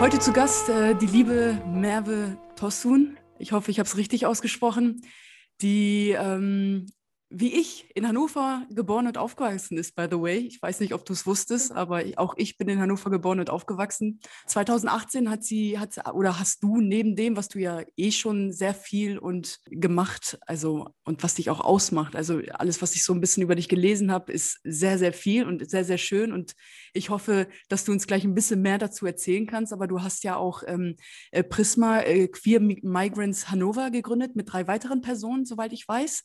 Heute zu Gast äh, die liebe Merve Tosun. Ich hoffe, ich habe es richtig ausgesprochen. Die ähm, wie ich in Hannover geboren und aufgewachsen ist, by the way. Ich weiß nicht, ob du es wusstest, aber auch ich bin in Hannover geboren und aufgewachsen. 2018 hat sie, hat oder hast du neben dem, was du ja eh schon sehr viel und gemacht, also und was dich auch ausmacht, also alles, was ich so ein bisschen über dich gelesen habe, ist sehr, sehr viel und sehr, sehr schön. Und ich hoffe, dass du uns gleich ein bisschen mehr dazu erzählen kannst. Aber du hast ja auch ähm, äh, Prisma äh, Queer Migrants Hannover gegründet mit drei weiteren Personen, soweit ich weiß.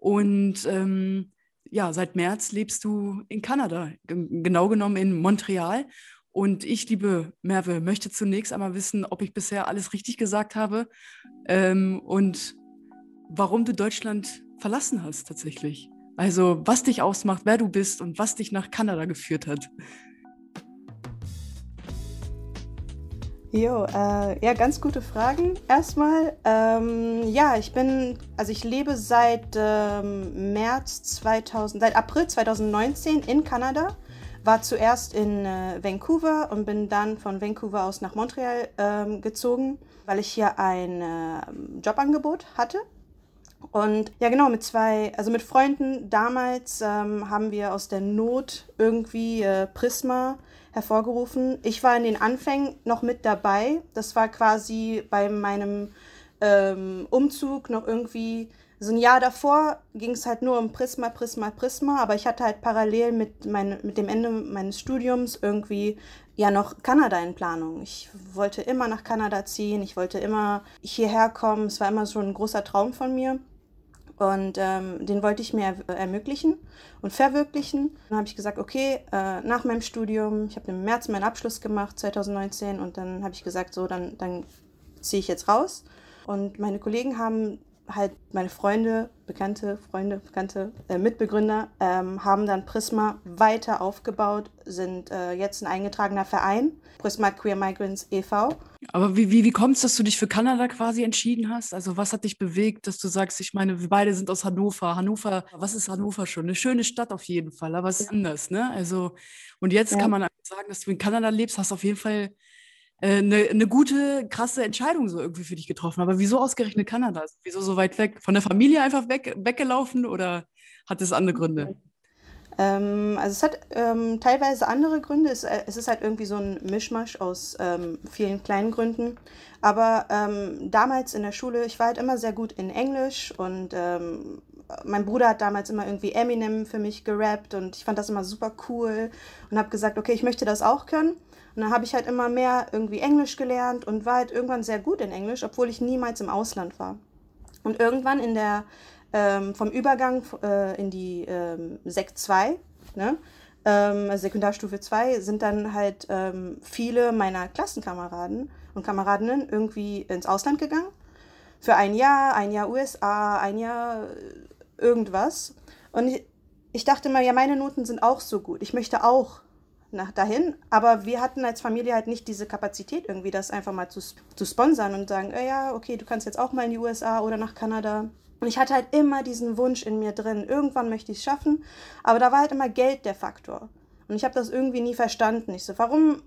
Und ähm, ja, seit März lebst du in Kanada, genau genommen in Montreal. Und ich, liebe Merve, möchte zunächst einmal wissen, ob ich bisher alles richtig gesagt habe ähm, und warum du Deutschland verlassen hast tatsächlich. Also was dich ausmacht, wer du bist und was dich nach Kanada geführt hat. Jo, äh, ja, ganz gute Fragen. Erstmal, ähm, ja, ich bin, also ich lebe seit ähm, März 2000, seit April 2019 in Kanada. War zuerst in äh, Vancouver und bin dann von Vancouver aus nach Montreal ähm, gezogen, weil ich hier ein äh, Jobangebot hatte. Und ja, genau, mit zwei, also mit Freunden damals ähm, haben wir aus der Not irgendwie äh, Prisma hervorgerufen. Ich war in den Anfängen noch mit dabei. Das war quasi bei meinem ähm, Umzug noch irgendwie so ein Jahr davor ging es halt nur um Prisma, Prisma, Prisma, aber ich hatte halt parallel mit, mein, mit dem Ende meines Studiums irgendwie ja noch Kanada in Planung. Ich wollte immer nach Kanada ziehen, ich wollte immer hierher kommen, es war immer so ein großer Traum von mir. Und ähm, den wollte ich mir er ermöglichen und verwirklichen. Dann habe ich gesagt, okay, äh, nach meinem Studium, ich habe im März meinen Abschluss gemacht, 2019, und dann habe ich gesagt, so, dann, dann ziehe ich jetzt raus. Und meine Kollegen haben halt meine Freunde, Bekannte, Freunde, Bekannte, äh, Mitbegründer ähm, haben dann Prisma weiter aufgebaut, sind äh, jetzt ein eingetragener Verein, Prisma Queer Migrants e.V. Aber wie, wie, wie kommt es, dass du dich für Kanada quasi entschieden hast? Also was hat dich bewegt, dass du sagst, ich meine, wir beide sind aus Hannover. Hannover, was ist Hannover schon? Eine schöne Stadt auf jeden Fall, aber es ist anders, ne? Also, und jetzt ja. kann man sagen, dass du in Kanada lebst, hast auf jeden Fall eine, äh, eine gute, krasse Entscheidung so irgendwie für dich getroffen. Aber wieso ausgerechnet Kanada? Wieso so weit weg? Von der Familie einfach weg, weggelaufen oder hat es andere Gründe? Ähm, also es hat ähm, teilweise andere Gründe. Es, äh, es, ist halt irgendwie so ein Mischmasch aus ähm, vielen kleinen Gründen. Aber ähm, damals in der Schule, ich war halt immer sehr gut in Englisch und ähm, mein Bruder hat damals immer irgendwie Eminem für mich gerappt und ich fand das immer super cool und habe gesagt, okay, ich möchte das auch können. Und dann habe ich halt immer mehr irgendwie Englisch gelernt und war halt irgendwann sehr gut in Englisch, obwohl ich niemals im Ausland war. Und irgendwann in der, ähm, vom Übergang äh, in die ähm, Sek 2, ne, ähm, also Sekundarstufe 2, sind dann halt ähm, viele meiner Klassenkameraden und Kameradinnen irgendwie ins Ausland gegangen. Für ein Jahr, ein Jahr USA, ein Jahr äh, irgendwas. Und ich, ich dachte mal, ja, meine Noten sind auch so gut. Ich möchte auch nach dahin. Aber wir hatten als Familie halt nicht diese Kapazität, irgendwie das einfach mal zu, zu sponsern und sagen, äh, ja, okay, du kannst jetzt auch mal in die USA oder nach Kanada. Und ich hatte halt immer diesen Wunsch in mir drin, irgendwann möchte ich es schaffen. Aber da war halt immer Geld der Faktor. Und ich habe das irgendwie nie verstanden. Ich so, warum,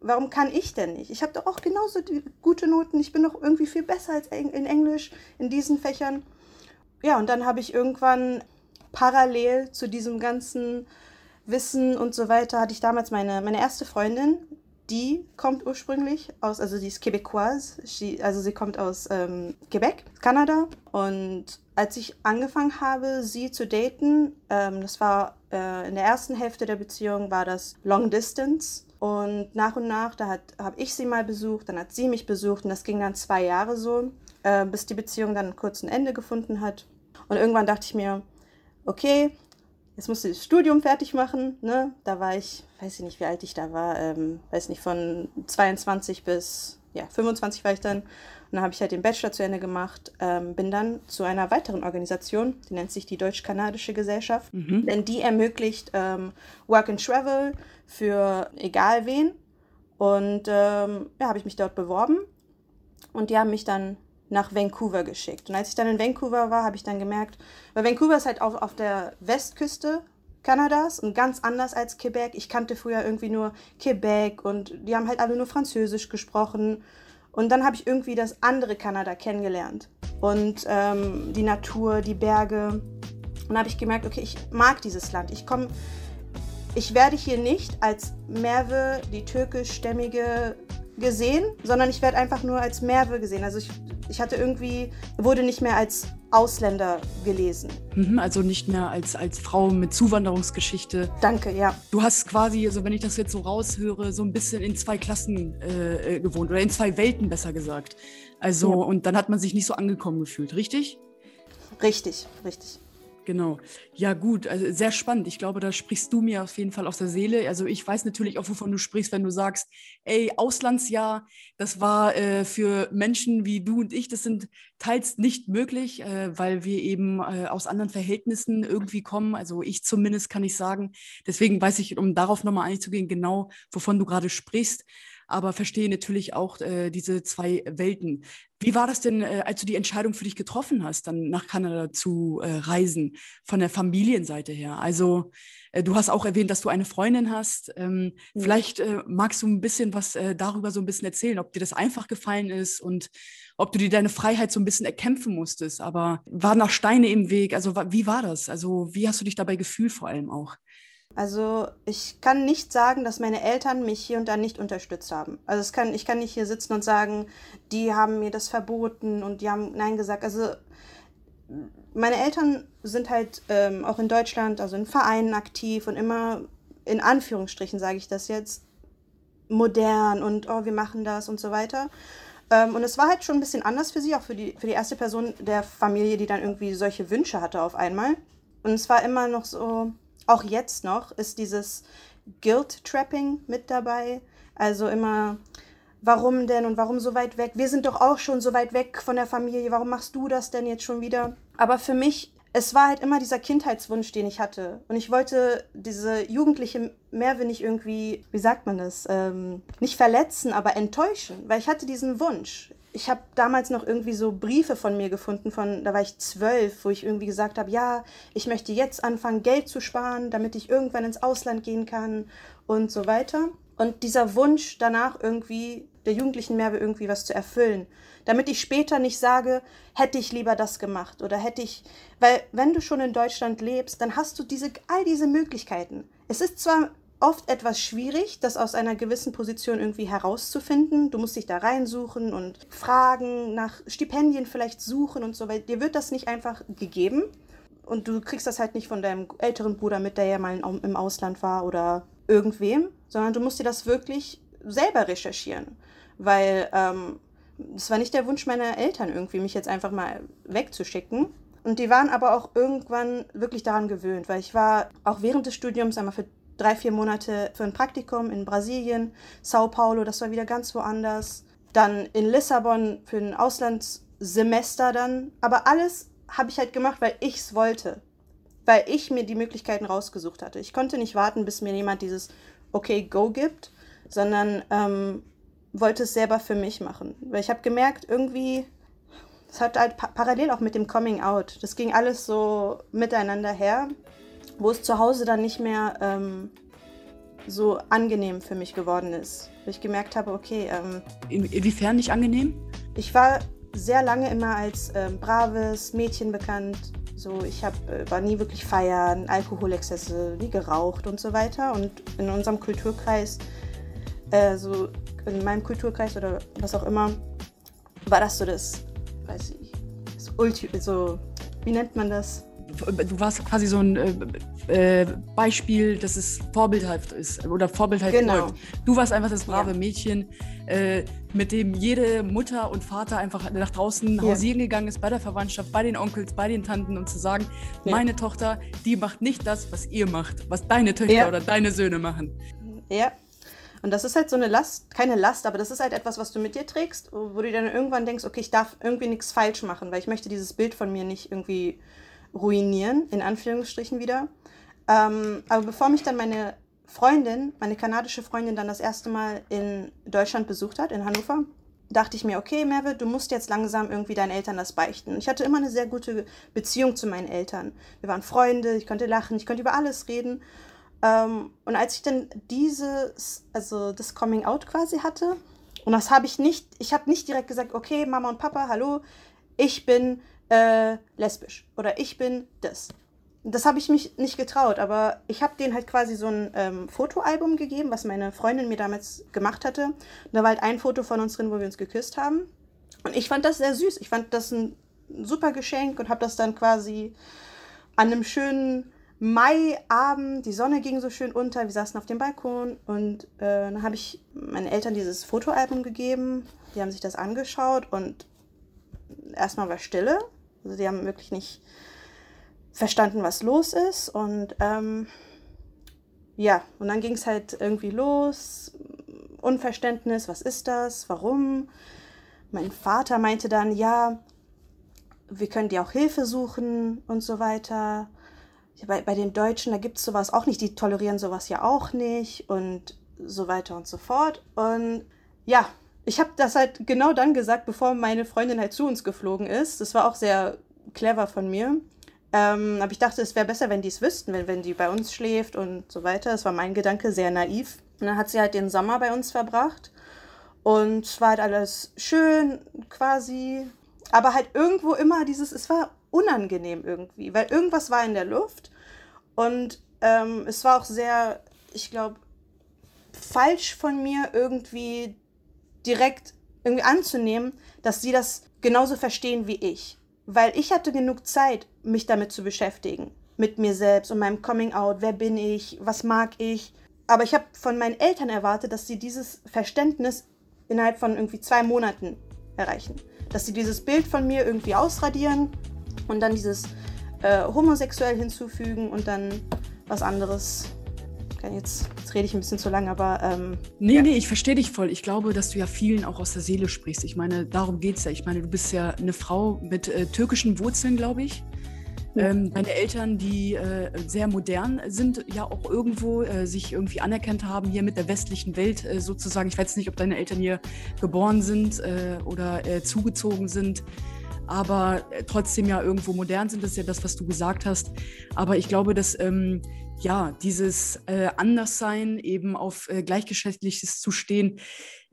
warum kann ich denn nicht? Ich habe doch auch genauso gute Noten. Ich bin doch irgendwie viel besser als in Englisch in diesen Fächern. Ja, und dann habe ich irgendwann parallel zu diesem ganzen Wissen und so weiter hatte ich damals meine, meine erste Freundin, die kommt ursprünglich aus, also die ist Québécoise, sie, also sie kommt aus ähm, Quebec, Kanada. Und als ich angefangen habe, sie zu daten, ähm, das war äh, in der ersten Hälfte der Beziehung, war das Long Distance. Und nach und nach, da habe ich sie mal besucht, dann hat sie mich besucht und das ging dann zwei Jahre so, äh, bis die Beziehung dann kurz ein Ende gefunden hat. Und irgendwann dachte ich mir, okay, jetzt musste ich das Studium fertig machen. Ne? Da war ich, weiß ich nicht, wie alt ich da war, ähm, weiß nicht, von 22 bis ja, 25 war ich dann. Und dann habe ich halt den Bachelor zu Ende gemacht, ähm, bin dann zu einer weiteren Organisation, die nennt sich die Deutsch-Kanadische Gesellschaft, mhm. denn die ermöglicht ähm, Work and Travel für egal wen. Und ähm, ja, habe ich mich dort beworben und die haben mich dann nach Vancouver geschickt. Und als ich dann in Vancouver war, habe ich dann gemerkt, weil Vancouver ist halt auch auf der Westküste Kanadas und ganz anders als Quebec. Ich kannte früher irgendwie nur Quebec und die haben halt alle nur Französisch gesprochen. Und dann habe ich irgendwie das andere Kanada kennengelernt und ähm, die Natur, die Berge. Und habe ich gemerkt, okay, ich mag dieses Land. Ich komme, ich werde hier nicht als Merve, die türkischstämmige, gesehen, sondern ich werde einfach nur als Merve gesehen. Also ich, ich hatte irgendwie, wurde nicht mehr als Ausländer gelesen. Mhm, also nicht mehr als, als Frau mit Zuwanderungsgeschichte. Danke, ja. Du hast quasi, also wenn ich das jetzt so raushöre, so ein bisschen in zwei Klassen äh, äh gewohnt oder in zwei Welten besser gesagt. Also, ja. und dann hat man sich nicht so angekommen gefühlt, richtig? Richtig, richtig. Genau. Ja, gut, also sehr spannend. Ich glaube, da sprichst du mir auf jeden Fall aus der Seele. Also ich weiß natürlich auch, wovon du sprichst, wenn du sagst, ey, Auslandsjahr, das war äh, für Menschen wie du und ich, das sind teils nicht möglich, äh, weil wir eben äh, aus anderen Verhältnissen irgendwie kommen. Also ich zumindest kann ich sagen. Deswegen weiß ich, um darauf nochmal einzugehen, genau, wovon du gerade sprichst aber verstehe natürlich auch äh, diese zwei Welten. Wie war das denn, äh, als du die Entscheidung für dich getroffen hast, dann nach Kanada zu äh, reisen, von der Familienseite her? Also äh, du hast auch erwähnt, dass du eine Freundin hast. Ähm. Vielleicht magst du ein bisschen was darüber so ein bisschen erzählen, ob dir das einfach gefallen ist und ob du dir deine Freiheit so ein bisschen erkämpfen musstest. Aber waren noch Steine im Weg? Also wie war das? Also wie hast du dich dabei gefühlt vor allem auch? Also ich kann nicht sagen, dass meine Eltern mich hier und da nicht unterstützt haben. Also es kann, ich kann nicht hier sitzen und sagen, die haben mir das verboten und die haben Nein gesagt. Also meine Eltern sind halt ähm, auch in Deutschland, also in Vereinen aktiv und immer in Anführungsstrichen sage ich das jetzt, modern und oh, wir machen das und so weiter. Ähm, und es war halt schon ein bisschen anders für sie, auch für die, für die erste Person der Familie, die dann irgendwie solche Wünsche hatte auf einmal. Und es war immer noch so, auch jetzt noch ist dieses Guilt-Trapping mit dabei. Also immer, warum denn und warum so weit weg? Wir sind doch auch schon so weit weg von der Familie. Warum machst du das denn jetzt schon wieder? Aber für mich, es war halt immer dieser Kindheitswunsch, den ich hatte. Und ich wollte diese jugendliche Merve nicht irgendwie, wie sagt man das, ähm, nicht verletzen, aber enttäuschen. Weil ich hatte diesen Wunsch ich habe damals noch irgendwie so Briefe von mir gefunden, von da war ich zwölf, wo ich irgendwie gesagt habe, ja, ich möchte jetzt anfangen, Geld zu sparen, damit ich irgendwann ins Ausland gehen kann und so weiter. Und dieser Wunsch danach irgendwie der jugendlichen Merve irgendwie was zu erfüllen, damit ich später nicht sage, hätte ich lieber das gemacht oder hätte ich, weil wenn du schon in Deutschland lebst, dann hast du diese all diese Möglichkeiten. Es ist zwar oft etwas schwierig, das aus einer gewissen Position irgendwie herauszufinden. Du musst dich da reinsuchen und fragen, nach Stipendien vielleicht suchen und so weiter. Dir wird das nicht einfach gegeben. Und du kriegst das halt nicht von deinem älteren Bruder mit, der ja mal im Ausland war oder irgendwem, sondern du musst dir das wirklich selber recherchieren. Weil ähm, es war nicht der Wunsch meiner Eltern irgendwie, mich jetzt einfach mal wegzuschicken. Und die waren aber auch irgendwann wirklich daran gewöhnt, weil ich war auch während des Studiums einmal für drei, vier Monate für ein Praktikum in Brasilien, Sao Paulo, das war wieder ganz woanders. Dann in Lissabon für ein Auslandssemester dann. Aber alles habe ich halt gemacht, weil ich es wollte. Weil ich mir die Möglichkeiten rausgesucht hatte. Ich konnte nicht warten, bis mir jemand dieses Okay, go gibt, sondern ähm, wollte es selber für mich machen. Weil ich habe gemerkt, irgendwie, es hat halt pa parallel auch mit dem Coming Out. Das ging alles so miteinander her wo es zu Hause dann nicht mehr ähm, so angenehm für mich geworden ist. Wo ich gemerkt habe, okay. Ähm, Inwiefern nicht angenehm? Ich war sehr lange immer als ähm, braves Mädchen bekannt. So, ich hab, äh, war nie wirklich feiern, Alkoholexzesse, nie geraucht und so weiter. Und in unserem Kulturkreis, äh, so in meinem Kulturkreis oder was auch immer, war das so das, weiß ich, das Ulti so, wie nennt man das? Du warst quasi so ein äh, äh, Beispiel, dass es vorbildhaft ist oder vorbildhaft genau. läuft. Du warst einfach das brave ja. Mädchen, äh, mit dem jede Mutter und Vater einfach nach draußen ja. hausieren gegangen ist, bei der Verwandtschaft, bei den Onkels, bei den Tanten, um zu sagen, ja. meine Tochter, die macht nicht das, was ihr macht, was deine Töchter oder deine Söhne machen. Ja, und das ist halt so eine Last, keine Last, aber das ist halt etwas, was du mit dir trägst, wo du dann irgendwann denkst, okay, ich darf irgendwie nichts falsch machen, weil ich möchte dieses Bild von mir nicht irgendwie ruinieren, in Anführungsstrichen wieder. Ähm, aber bevor mich dann meine Freundin, meine kanadische Freundin, dann das erste Mal in Deutschland besucht hat, in Hannover, dachte ich mir, okay, Merve, du musst jetzt langsam irgendwie deinen Eltern das beichten. Ich hatte immer eine sehr gute Beziehung zu meinen Eltern. Wir waren Freunde, ich konnte lachen, ich konnte über alles reden. Ähm, und als ich dann dieses, also das Coming Out quasi hatte, und das habe ich nicht, ich habe nicht direkt gesagt, okay, Mama und Papa, hallo, ich bin äh, lesbisch oder ich bin das. Das habe ich mich nicht getraut, aber ich habe denen halt quasi so ein ähm, Fotoalbum gegeben, was meine Freundin mir damals gemacht hatte. Und da war halt ein Foto von uns drin, wo wir uns geküsst haben. Und ich fand das sehr süß. Ich fand das ein super Geschenk und habe das dann quasi an einem schönen Maiabend, die Sonne ging so schön unter, wir saßen auf dem Balkon und äh, dann habe ich meinen Eltern dieses Fotoalbum gegeben. Die haben sich das angeschaut und erstmal war Stille. Also die haben wirklich nicht verstanden, was los ist. Und ähm, ja, und dann ging es halt irgendwie los. Unverständnis, was ist das? Warum? Mein Vater meinte dann, ja, wir können dir auch Hilfe suchen und so weiter bei, bei den Deutschen, da gibt es sowas auch nicht, die tolerieren sowas ja auch nicht und so weiter und so fort. Und ja, ich habe das halt genau dann gesagt, bevor meine Freundin halt zu uns geflogen ist. Das war auch sehr clever von mir. Ähm, aber ich dachte, es wäre besser, wenn die es wüssten, wenn, wenn die bei uns schläft und so weiter. Das war mein Gedanke, sehr naiv. Und dann hat sie halt den Sommer bei uns verbracht. Und es war halt alles schön quasi. Aber halt irgendwo immer dieses, es war unangenehm irgendwie, weil irgendwas war in der Luft und ähm, es war auch sehr, ich glaube, falsch von mir irgendwie direkt irgendwie anzunehmen, dass sie das genauso verstehen wie ich. Weil ich hatte genug Zeit, mich damit zu beschäftigen. Mit mir selbst und meinem Coming Out. Wer bin ich? Was mag ich? Aber ich habe von meinen Eltern erwartet, dass sie dieses Verständnis innerhalb von irgendwie zwei Monaten erreichen. Dass sie dieses Bild von mir irgendwie ausradieren und dann dieses äh, homosexuell hinzufügen und dann was anderes. Jetzt, jetzt rede ich ein bisschen zu lang, aber. Ähm, nee, ja. nee, ich verstehe dich voll. Ich glaube, dass du ja vielen auch aus der Seele sprichst. Ich meine, darum geht es ja. Ich meine, du bist ja eine Frau mit äh, türkischen Wurzeln, glaube ich. Ähm, deine Eltern, die äh, sehr modern sind, ja auch irgendwo äh, sich irgendwie anerkannt haben hier mit der westlichen Welt äh, sozusagen. Ich weiß nicht, ob deine Eltern hier geboren sind äh, oder äh, zugezogen sind aber äh, trotzdem ja irgendwo modern sind. Das ist ja das, was du gesagt hast. Aber ich glaube, dass ähm, ja dieses äh, Anderssein eben auf äh, gleichgeschlechtliches zu stehen,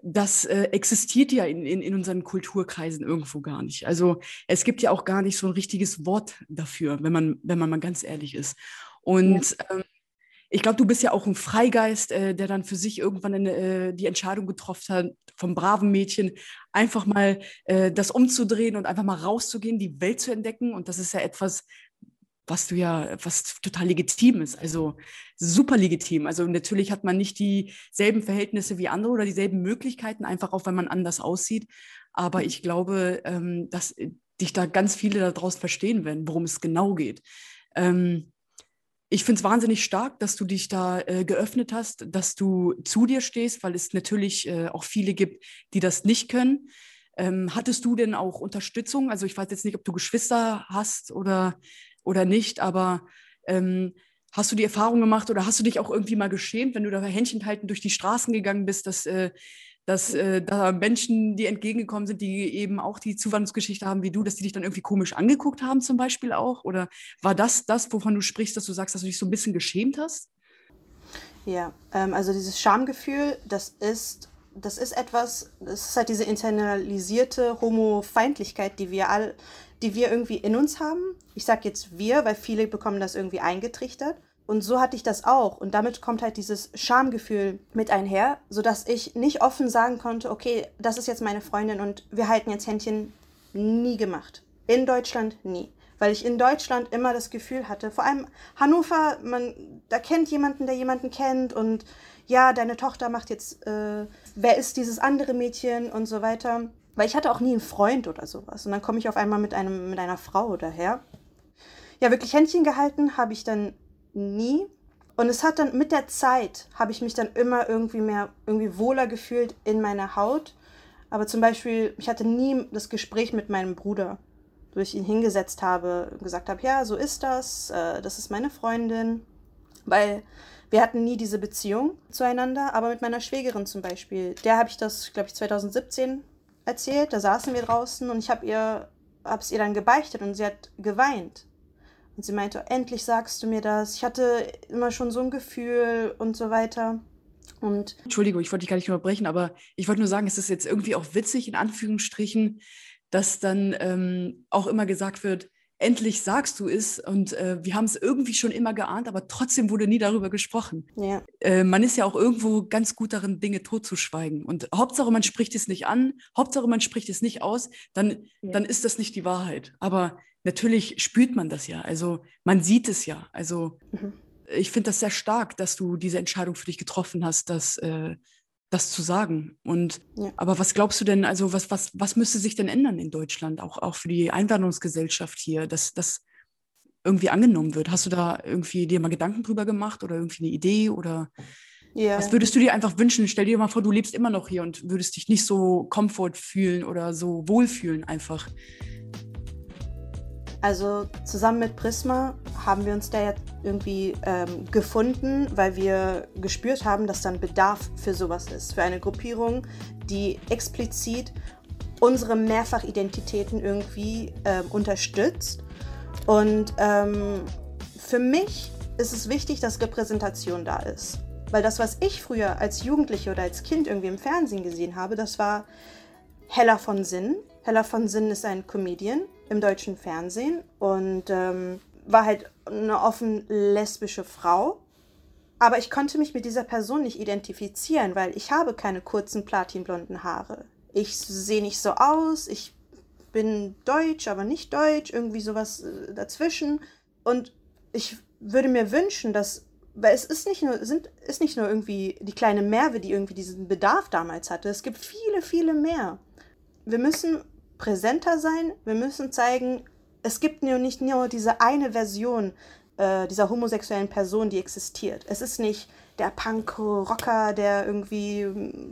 das äh, existiert ja in, in, in unseren Kulturkreisen irgendwo gar nicht. Also es gibt ja auch gar nicht so ein richtiges Wort dafür, wenn man, wenn man mal ganz ehrlich ist. Und ja. ähm, ich glaube, du bist ja auch ein Freigeist, äh, der dann für sich irgendwann eine, äh, die Entscheidung getroffen hat, vom braven Mädchen einfach mal äh, das umzudrehen und einfach mal rauszugehen, die Welt zu entdecken. Und das ist ja etwas, was du ja, was total legitim ist, also super legitim. Also natürlich hat man nicht dieselben Verhältnisse wie andere oder dieselben Möglichkeiten, einfach auch wenn man anders aussieht. Aber ich glaube, ähm, dass dich da ganz viele da draußen verstehen werden, worum es genau geht. Ähm, ich finde es wahnsinnig stark, dass du dich da äh, geöffnet hast, dass du zu dir stehst, weil es natürlich äh, auch viele gibt, die das nicht können. Ähm, hattest du denn auch Unterstützung? Also ich weiß jetzt nicht, ob du Geschwister hast oder, oder nicht, aber ähm, hast du die Erfahrung gemacht oder hast du dich auch irgendwie mal geschämt, wenn du da Händchen halten durch die Straßen gegangen bist, dass äh, dass äh, da Menschen, die entgegengekommen sind, die eben auch die Zuwanderungsgeschichte haben wie du, dass die dich dann irgendwie komisch angeguckt haben zum Beispiel auch? Oder war das das, wovon du sprichst, dass du sagst, dass du dich so ein bisschen geschämt hast? Ja, ähm, also dieses Schamgefühl, das ist, das ist etwas, das ist halt diese internalisierte Homofeindlichkeit, die wir all, die wir irgendwie in uns haben. Ich sage jetzt wir, weil viele bekommen das irgendwie eingetrichtert. Und so hatte ich das auch. Und damit kommt halt dieses Schamgefühl mit einher, sodass ich nicht offen sagen konnte, okay, das ist jetzt meine Freundin und wir halten jetzt Händchen. Nie gemacht. In Deutschland nie. Weil ich in Deutschland immer das Gefühl hatte, vor allem Hannover, man, da kennt jemanden, der jemanden kennt und ja, deine Tochter macht jetzt, äh, wer ist dieses andere Mädchen und so weiter. Weil ich hatte auch nie einen Freund oder sowas. Und dann komme ich auf einmal mit, einem, mit einer Frau daher. Ja, wirklich Händchen gehalten habe ich dann nie. Und es hat dann mit der Zeit, habe ich mich dann immer irgendwie mehr, irgendwie wohler gefühlt in meiner Haut. Aber zum Beispiel, ich hatte nie das Gespräch mit meinem Bruder, wo ich ihn hingesetzt habe und gesagt habe, ja, so ist das, äh, das ist meine Freundin. Weil wir hatten nie diese Beziehung zueinander, aber mit meiner Schwägerin zum Beispiel, der habe ich das, glaube ich, 2017 erzählt. Da saßen wir draußen und ich habe ihr, hab's ihr dann gebeichtet und sie hat geweint. Und sie meinte, endlich sagst du mir das. Ich hatte immer schon so ein Gefühl und so weiter. Und Entschuldigung, ich wollte dich gar nicht unterbrechen, aber ich wollte nur sagen, es ist jetzt irgendwie auch witzig, in Anführungsstrichen, dass dann ähm, auch immer gesagt wird, endlich sagst du es und äh, wir haben es irgendwie schon immer geahnt, aber trotzdem wurde nie darüber gesprochen. ja, Äh, man ist ja auch irgendwo ganz gut darin, Dinge totzuschweigen. Und Hauptsache, man spricht es nicht an, Hauptsache, man spricht es nicht aus, dann, Ja. dann ist das nicht die Wahrheit. Aber natürlich spürt man das ja. Also man sieht es ja. Also Mhm. ich finde das sehr stark, dass du diese Entscheidung für dich getroffen hast, das, äh, das zu sagen. Und Ja. aber was glaubst du denn, also was, was, was müsste sich denn ändern in Deutschland, auch, auch für die Einwanderungsgesellschaft hier, dass das irgendwie angenommen wird? Hast du da irgendwie dir mal Gedanken drüber gemacht oder irgendwie eine Idee oder ja. was würdest du dir einfach wünschen? Stell dir mal vor, du lebst immer noch hier und würdest dich nicht so komfort fühlen oder so wohlfühlen einfach. Also zusammen mit Prisma haben wir uns da jetzt irgendwie ähm, gefunden, weil wir gespürt haben, dass dann Bedarf für sowas ist. Für eine Gruppierung, die explizit unsere Mehrfachidentitäten irgendwie ähm, unterstützt. Und ähm, für mich ist es wichtig, dass Repräsentation da ist. Weil das, was ich früher als Jugendliche oder als Kind irgendwie im Fernsehen gesehen habe, das war Hella von Sinn. Hella von Sinn ist ein Comedian im deutschen Fernsehen und ähm, war halt eine offen lesbische Frau. Aber ich konnte mich mit dieser Person nicht identifizieren, weil ich habe keine kurzen platinblonden Haare. Ich sehe nicht so aus, ich bin deutsch, aber nicht deutsch, irgendwie sowas äh, dazwischen. Und ich würde mir wünschen, dass, weil es ist nicht nur, sind, ist nicht nur irgendwie die kleine Merve, die irgendwie diesen Bedarf damals hatte. Es gibt viele, viele mehr. Wir müssen präsenter sein, wir müssen zeigen, es gibt nur nicht nur diese eine Version äh, dieser homosexuellen Person, die existiert. Es ist nicht der Punk-Rocker, der irgendwie,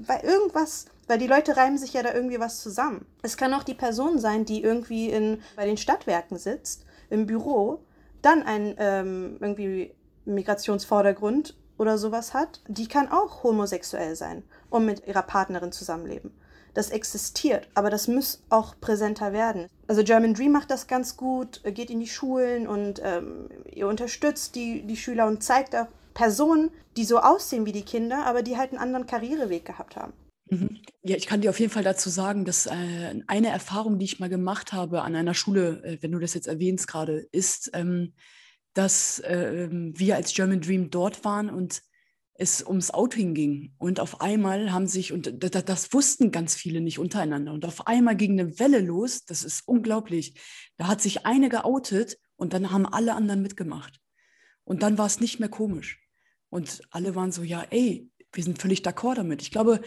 weil irgendwas, weil die Leute reimen sich ja da irgendwie was zusammen. Es kann auch die Person sein, die irgendwie in, bei den Stadtwerken sitzt, im Büro, dann ein ähm, irgendwie Migrationsvordergrund oder sowas hat. Die kann auch homosexuell sein und mit ihrer Partnerin zusammenleben. Das existiert, aber das muss auch präsenter werden. Also German Dream macht das ganz gut, geht in die Schulen und ähm, ihr unterstützt die, die Schüler und zeigt auch Personen, die so aussehen wie die Kinder, aber die halt einen anderen Karriereweg gehabt haben. Mhm. Ja, ich kann dir auf jeden Fall dazu sagen, dass äh, eine Erfahrung, die ich mal gemacht habe an einer Schule, äh, wenn du das jetzt erwähnst gerade, ist, ähm, dass äh, wir als German Dream dort waren und es ums Outing ging. Und auf einmal haben sich, und das, das wussten ganz viele nicht untereinander, und auf einmal ging eine Welle los, das ist unglaublich. Da hat sich eine geoutet und dann haben alle anderen mitgemacht. Und dann war es nicht mehr komisch. Und alle waren so, ja, ey, wir sind völlig d'accord damit. Ich glaube,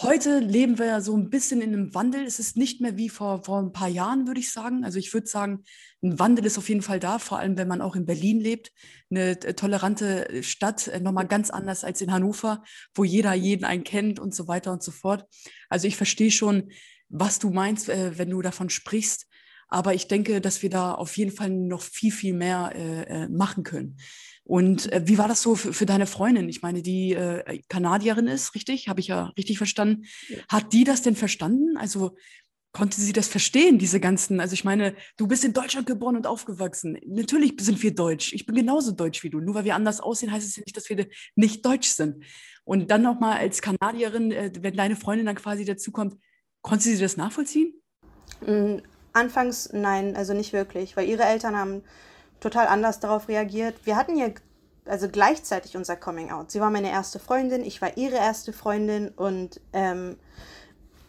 heute leben wir ja so ein bisschen in einem Wandel. Es ist nicht mehr wie vor, vor ein paar Jahren, würde ich sagen. Also ich würde sagen, ein Wandel ist auf jeden Fall da, vor allem wenn man auch in Berlin lebt. Eine äh, tolerante Stadt, äh, nochmal ganz anders als in Hannover, wo jeder jeden einen kennt und so weiter und so fort. Also ich verstehe schon, was du meinst, äh, wenn du davon sprichst. Aber ich denke, dass wir da auf jeden Fall noch viel, viel mehr äh, machen können. Und äh, wie war das so für, für, deine Freundin? Ich meine, die äh, Kanadierin ist, richtig? Habe ich ja richtig verstanden. Ja. Hat die das denn verstanden? Also konnte sie das verstehen, diese ganzen? Also ich meine, du bist in Deutschland geboren und aufgewachsen. Natürlich sind wir deutsch. Ich bin genauso deutsch wie du. Nur weil wir anders aussehen, heißt es ja nicht, dass wir nicht deutsch sind. Und dann nochmal als Kanadierin, äh, wenn deine Freundin dann quasi dazukommt, konnte sie das nachvollziehen? Anfangs nein, also nicht wirklich, weil ihre Eltern haben total anders darauf reagiert. Wir hatten ja also gleichzeitig unser Coming Out. Sie war meine erste Freundin, ich war ihre erste Freundin und ähm,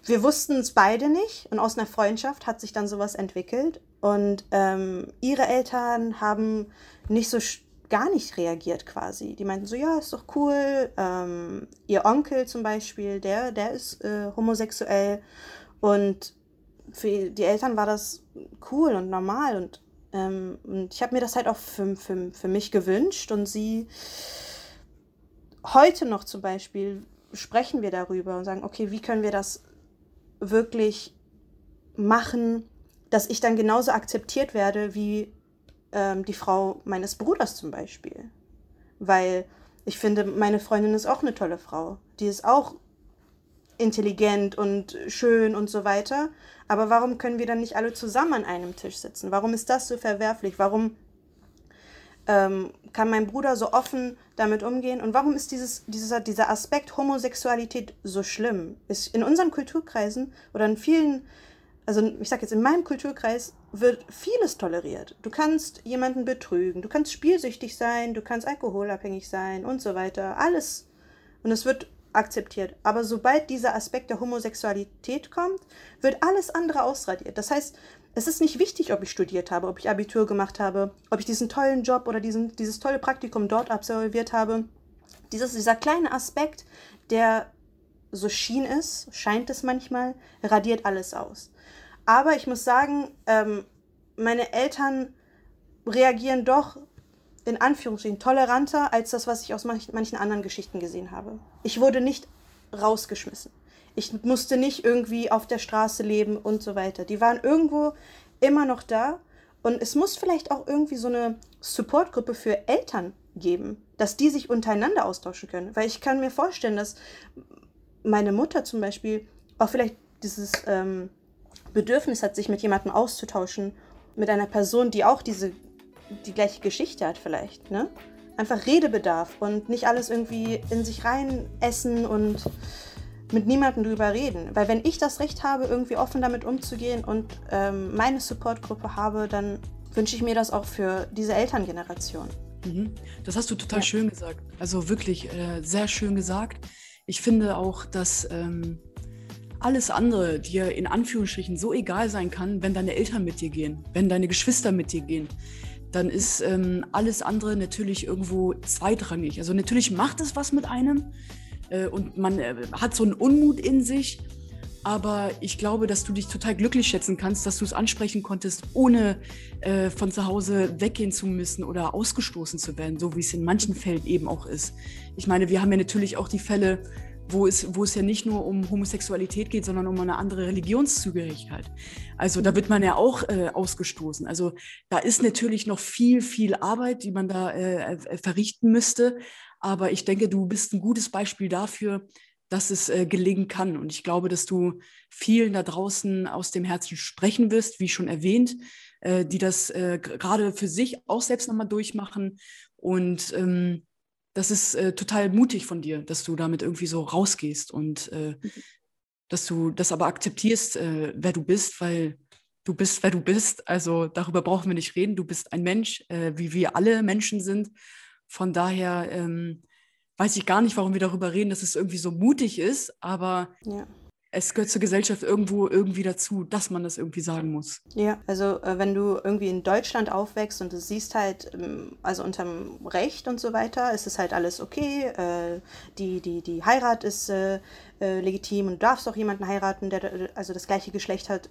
wir wussten es beide nicht und aus einer Freundschaft hat sich dann sowas entwickelt und ähm, ihre Eltern haben nicht so gar nicht reagiert quasi. Die meinten so, ja, ist doch cool. Ähm, ihr Onkel zum Beispiel, der, der ist äh, homosexuell und für die Eltern war das cool und normal und ähm, und ich habe mir das halt auch für, für, für mich gewünscht und sie heute noch zum Beispiel sprechen wir darüber und sagen, okay, wie können wir das wirklich machen, dass ich dann genauso akzeptiert werde wie ähm, die Frau meines Bruders zum Beispiel. Weil ich finde, meine Freundin ist auch eine tolle Frau. Die ist auch intelligent und schön und so weiter. Aber warum können wir dann nicht alle zusammen an einem Tisch sitzen? Warum ist das so verwerflich? Warum ähm, kann mein Bruder so offen damit umgehen? Und warum ist dieses, dieser, dieser Aspekt Homosexualität so schlimm? Ist in unseren Kulturkreisen oder in vielen, also ich sage jetzt in meinem Kulturkreis, wird vieles toleriert. Du kannst jemanden betrügen, du kannst spielsüchtig sein, du kannst alkoholabhängig sein und so weiter. Alles. Und es wird akzeptiert. Aber sobald dieser Aspekt der Homosexualität kommt, wird alles andere ausradiert. Das heißt, es ist nicht wichtig, ob ich studiert habe, ob ich Abitur gemacht habe, ob ich diesen tollen Job oder diesen, dieses tolle Praktikum dort absolviert habe. Dieses, dieser kleine Aspekt, der so schien es, scheint es manchmal, radiert alles aus. Aber ich muss sagen, ähm, meine Eltern reagieren doch in Anführungsstrichen toleranter als das, was ich aus manchen anderen Geschichten gesehen habe. Ich wurde nicht rausgeschmissen. Ich musste nicht irgendwie auf der Straße leben und so weiter. Die waren irgendwo immer noch da. Und es muss vielleicht auch irgendwie so eine Supportgruppe für Eltern geben, dass die sich untereinander austauschen können. Weil ich kann mir vorstellen, dass meine Mutter zum Beispiel auch vielleicht dieses ähm, Bedürfnis hat, sich mit jemandem auszutauschen, mit einer Person, die auch diese die gleiche Geschichte hat vielleicht, ne? Einfach Redebedarf und nicht alles irgendwie in sich rein essen und mit niemandem drüber reden. Weil wenn ich das Recht habe, irgendwie offen damit umzugehen und ähm, meine Supportgruppe habe, dann wünsche ich mir das auch für diese Elterngeneration. Mhm. Das hast du total ja. schön gesagt. Also wirklich äh, sehr schön gesagt. Ich finde auch, dass ähm, alles andere dir in Anführungsstrichen so egal sein kann, wenn deine Eltern mit dir gehen, wenn deine Geschwister mit dir gehen dann ist ähm, alles andere natürlich irgendwo zweitrangig. Also natürlich macht es was mit einem äh, und man äh, hat so einen Unmut in sich. Aber ich glaube, dass du dich total glücklich schätzen kannst, dass du es ansprechen konntest, ohne äh, von zu Hause weggehen zu müssen oder ausgestoßen zu werden, so wie es in manchen Fällen eben auch ist. Ich meine, wir haben ja natürlich auch die Fälle, wo es, wo es ja nicht nur um Homosexualität geht, sondern um eine andere Religionszugehörigkeit. Also da wird man ja auch äh, ausgestoßen. Also da ist natürlich noch viel, viel Arbeit, die man da äh, äh, verrichten müsste. Aber ich denke, du bist ein gutes Beispiel dafür, dass es äh, gelingen kann. Und ich glaube, dass du vielen da draußen aus dem Herzen sprechen wirst, wie schon erwähnt, äh, die das äh, gerade für sich auch selbst nochmal durchmachen. Und ähm, das ist äh, total mutig von dir, dass du damit irgendwie so rausgehst und äh, mhm. dass du das aber akzeptierst, äh, wer du bist, weil du bist, wer du bist. Also darüber brauchen wir nicht reden. Du bist ein Mensch, äh, wie wir alle Menschen sind. Von daher ähm, weiß ich gar nicht, warum wir darüber reden, dass es irgendwie so mutig ist, aber ja es gehört zur Gesellschaft irgendwo irgendwie dazu, dass man das irgendwie sagen muss. Ja, also äh, wenn du irgendwie in Deutschland aufwächst und du siehst halt, ähm, also unterm Recht und so weiter, ist es halt alles okay, äh, die, die, die Heirat ist äh, legitim und du darfst auch jemanden heiraten, der also das gleiche Geschlecht hat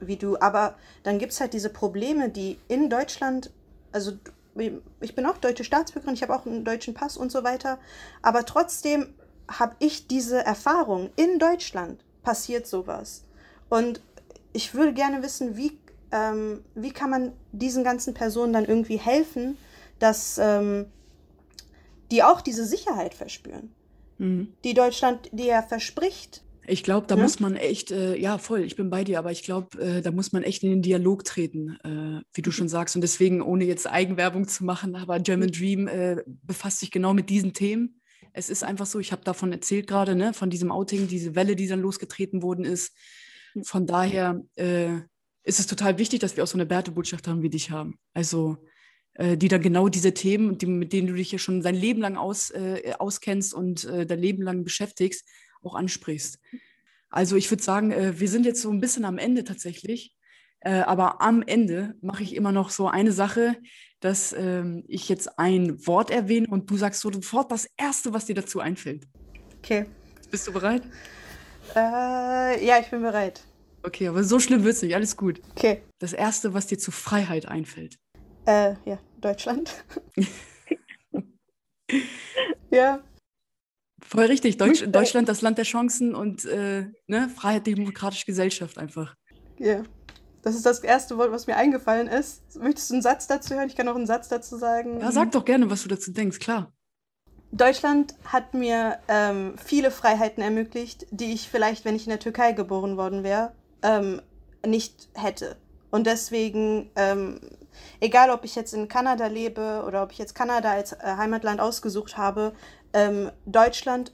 wie du, aber dann gibt es halt diese Probleme, die in Deutschland, also ich bin auch deutsche Staatsbürgerin, ich habe auch einen deutschen Pass und so weiter, aber trotzdem habe ich diese Erfahrung in Deutschland passiert sowas. Und ich würde gerne wissen, wie, ähm, wie kann man diesen ganzen Personen dann irgendwie helfen, dass ähm, die auch diese Sicherheit verspüren, mhm. die Deutschland dir verspricht. Ich glaube, da ja? muss man echt, äh, ja voll, ich bin bei dir, aber ich glaube, äh, da muss man echt in den Dialog treten, äh, wie du mhm. schon sagst. Und deswegen, ohne jetzt Eigenwerbung zu machen, aber German Dream äh, befasst sich genau mit diesen Themen es ist einfach so, ich habe davon erzählt gerade, ne, von diesem Outing, diese Welle, die dann losgetreten worden ist. Von daher äh, ist es total wichtig, dass wir auch so eine Bärtebotschaft haben wie dich haben. Also äh, die dann genau diese Themen, die, mit denen du dich ja schon dein Leben lang aus, äh, auskennst und äh, dein Leben lang beschäftigst, auch ansprichst. Also ich würde sagen, äh, wir sind jetzt so ein bisschen am Ende tatsächlich. Äh, aber am Ende mache ich immer noch so eine Sache, dass ähm, ich jetzt ein Wort erwähne und du sagst sofort das Erste, was dir dazu einfällt. Okay. Bist du bereit? Äh, ja, ich bin bereit. Okay, aber so schlimm wird es nicht. Alles gut. Okay. Das Erste, was dir zu Freiheit einfällt. Äh, ja, Deutschland. ja. Voll richtig. Deutsch, Deutschland, das Land der Chancen und äh, ne, Freiheit, demokratische Gesellschaft einfach. Ja. Das ist das erste Wort, was mir eingefallen ist. Möchtest du einen Satz dazu hören? Ich kann auch einen Satz dazu sagen. Ja, sag doch gerne, was du dazu denkst, klar. Deutschland hat mir ähm, viele Freiheiten ermöglicht, die ich vielleicht, wenn ich in der Türkei geboren worden wäre, ähm, nicht hätte. Und deswegen, ähm, egal ob ich jetzt in Kanada lebe oder ob ich jetzt Kanada als äh, Heimatland ausgesucht habe, ähm, Deutschland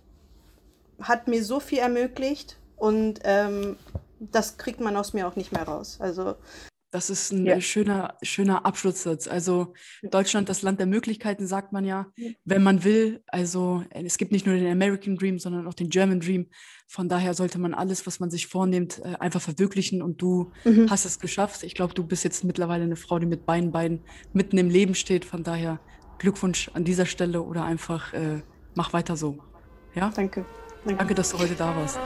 hat mir so viel ermöglicht und ähm, das kriegt man aus mir auch nicht mehr raus. Also das ist ein ja. schöner, schöner Abschlusssatz. Also Deutschland, das Land der Möglichkeiten, sagt man ja, wenn man will. Also es gibt nicht nur den American Dream, sondern auch den German Dream. Von daher sollte man alles, was man sich vornimmt, äh, einfach verwirklichen und du mhm. hast es geschafft. Ich glaube, du bist jetzt mittlerweile eine Frau, die mit beiden Beinen mitten im Leben steht. Von daher Glückwunsch an dieser Stelle oder einfach äh, mach weiter so. Ja? Danke. Danke, Danke dass du heute da warst.